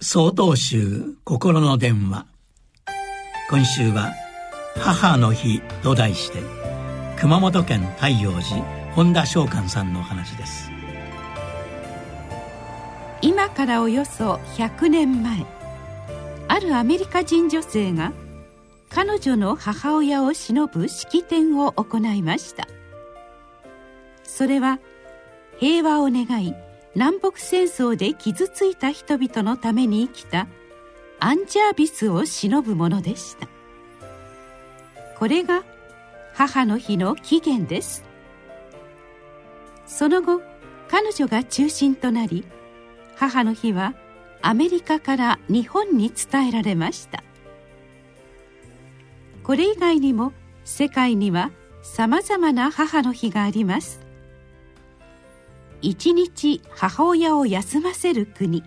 総統集心の電話。今週は「母の日」と題して熊本県太陽寺本田翔寛さんの話です。今からおよそ100年前あるアメリカ人女性が彼女の母親を偲ぶ式典を行いました。それは平和を願い南北戦争で傷ついた人々のために生きたアンジャービスを偲ぶものでした。これが母の日の起源です。その後彼女が中心となり母の日はアメリカから日本に伝えられました。これ以外にも世界にはさまざまな母の日があります。一日母親を休ませる国。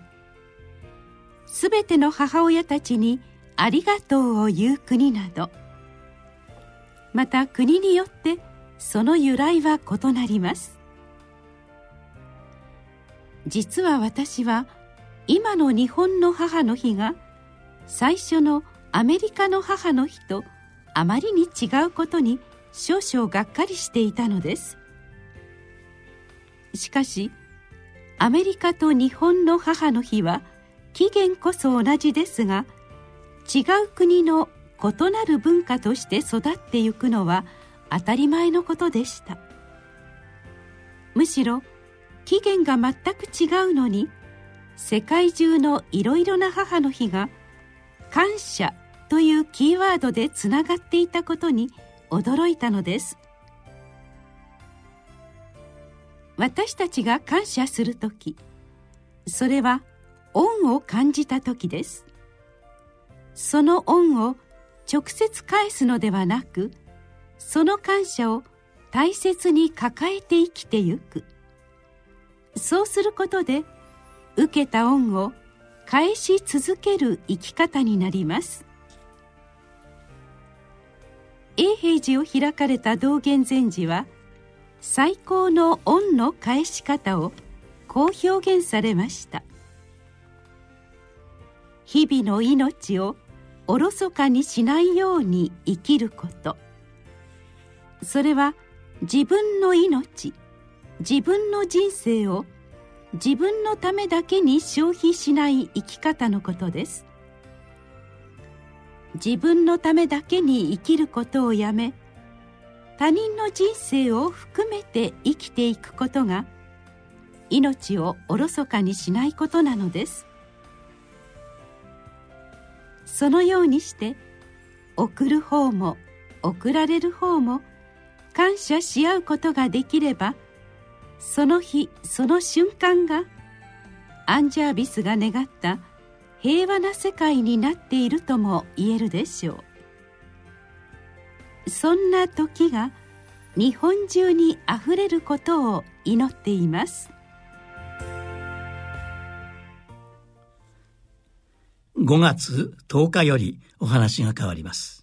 すべての母親たちにありがとうを言う国など。また国によってその由来は異なります。実は私は今の日本の母の日が最初のアメリカの母の日とあまりに違うことに少々がっかりしていたのです。しかしアメリカと日本の母の日は起源こそ同じですが違う国の異なる文化として育ってゆくのは当たり前のことでした。むしろ起源が全く違うのに世界中のいろいろな母の日が「感謝」というキーワードでつながっていたことに驚いたのです。私たちが感謝する時。それは恩を感じた時です。その恩を直接返すのではなくその感謝を大切に抱えて生きてゆく。そうすることで受けた恩を返し続ける生き方になります。永平寺を開かれた道元禅師は「最高の恩の返し方をこう表現されました。日々の命をおろそかにしないように生きること。それは自分の命自分の人生を自分のためだけに消費しない生き方のことです。自分のためだけに生きることをやめ他人の人生を含めて生きていくことが命をおろそかにしないことなのです。そのようにして送る方も送られる方も感謝し合うことができればその日その瞬間がアンジャービスが願った平和な世界になっているとも言えるでしょう。そんな時が日本中にあふれることを祈っています。5月10日よりお話が変わります。